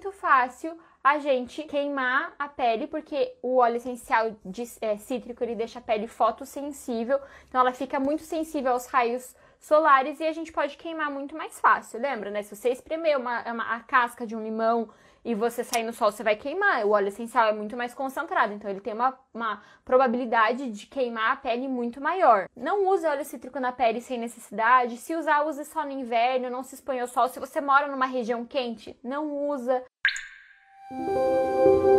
muito fácil a gente queimar a pele, porque o óleo essencial de, é, cítrico ele deixa a pele fotossensível, então ela fica muito sensível aos raios solares e a gente pode queimar muito mais fácil. Lembra, né? Se você espremer uma, uma, a casca de um limão e você sair no sol, você vai queimar. O óleo essencial é muito mais concentrado, então ele tem uma, uma probabilidade de queimar a pele muito maior. Não use óleo cítrico na pele sem necessidade. Se usar, use só no inverno, não se expõe ao sol. Se você mora numa região quente, não usa. Música